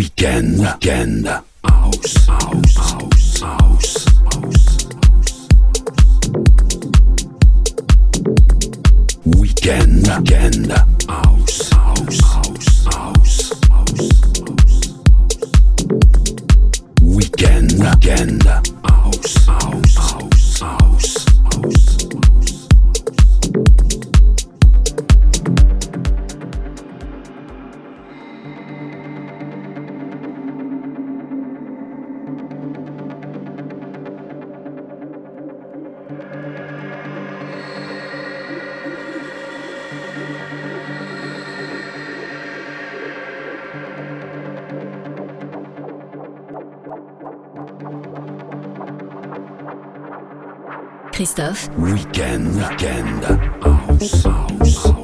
Weekend. Weekend. House. House. House. House. Weekend. Weekend. House. House. House. House. Weekend. Weekend. House. House. Christophe. Weekend. Weekend. House. House.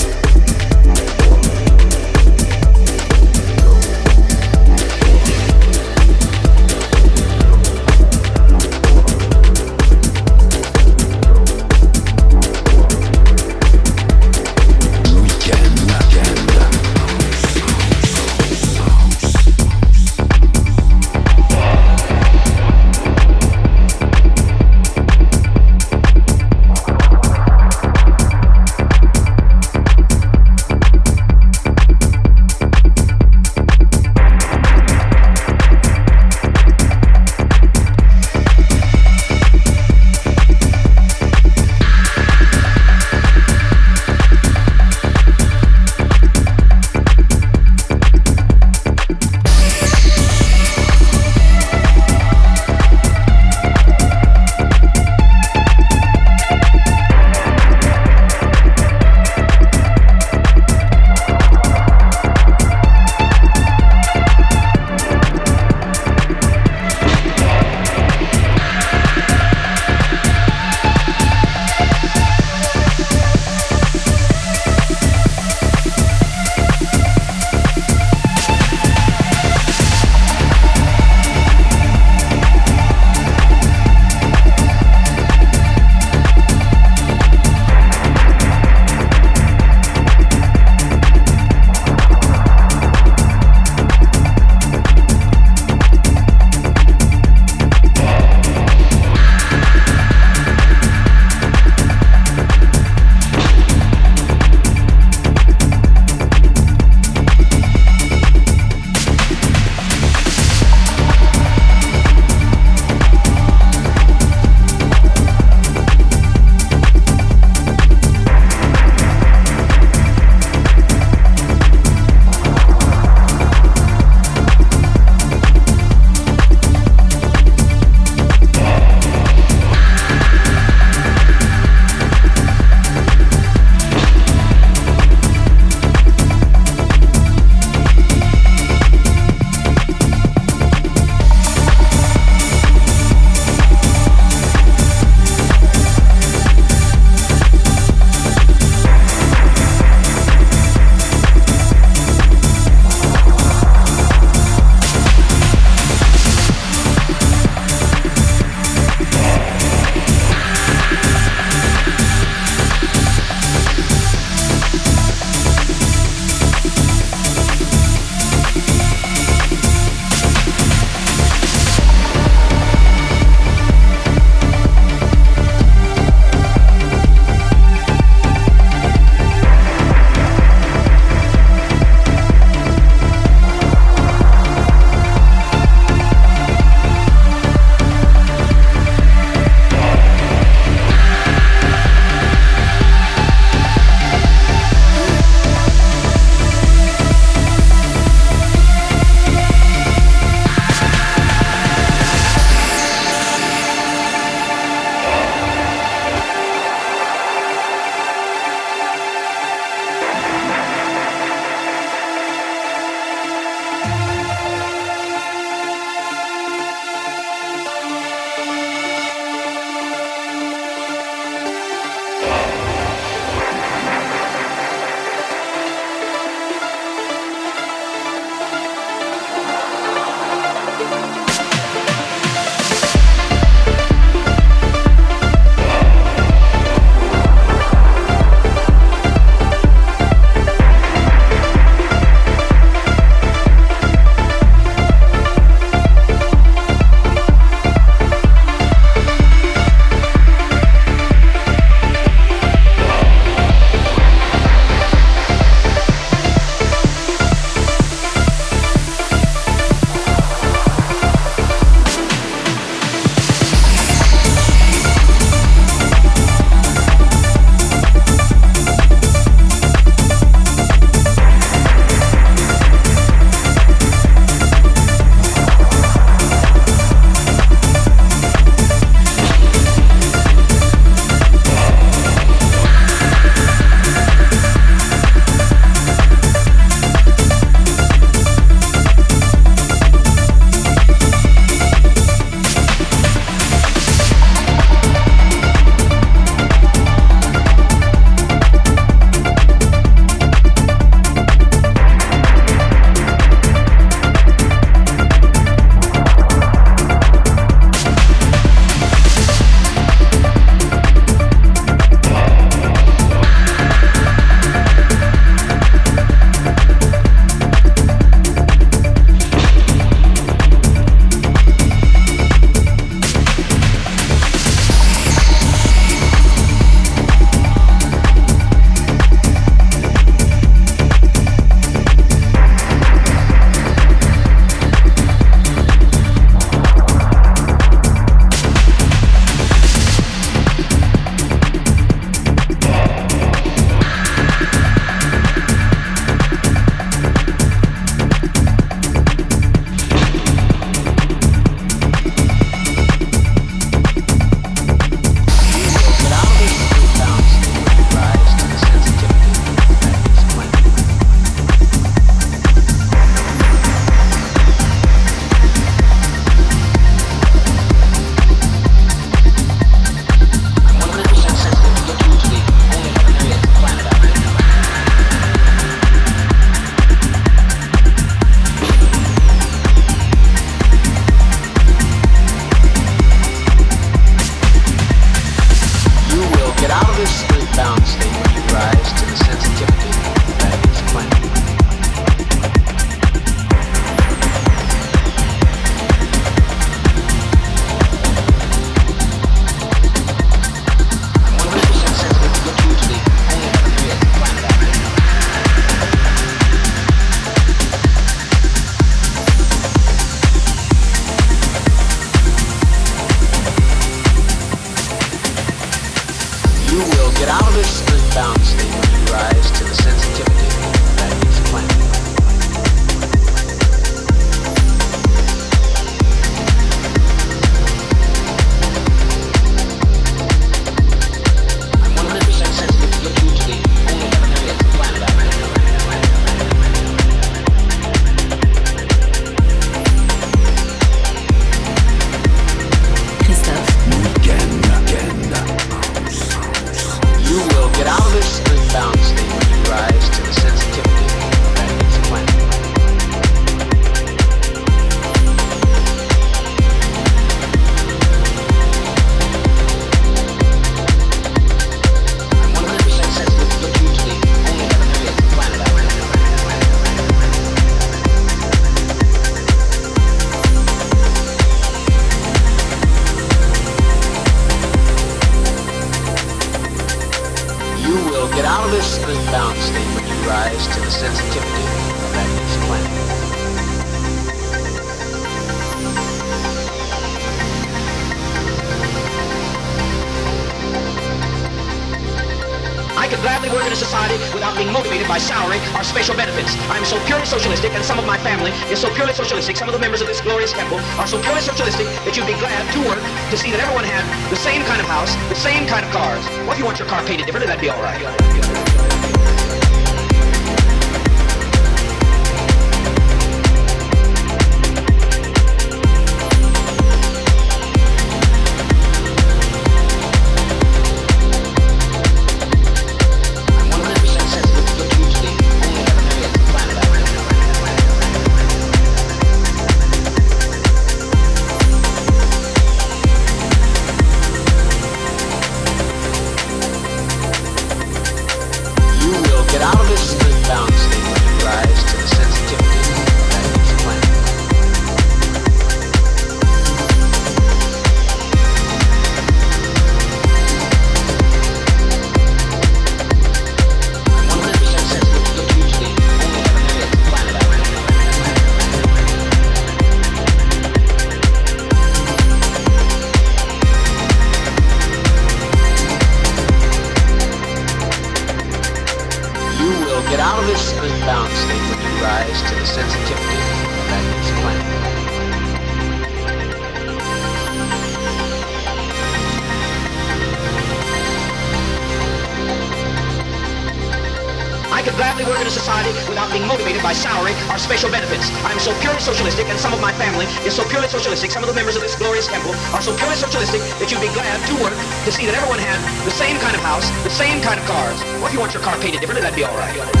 some of the members of this glorious temple are so purely socialistic that you'd be glad to work to see that everyone had the same kind of house, the same kind of cars. Or if you want your car painted differently, that'd be all right.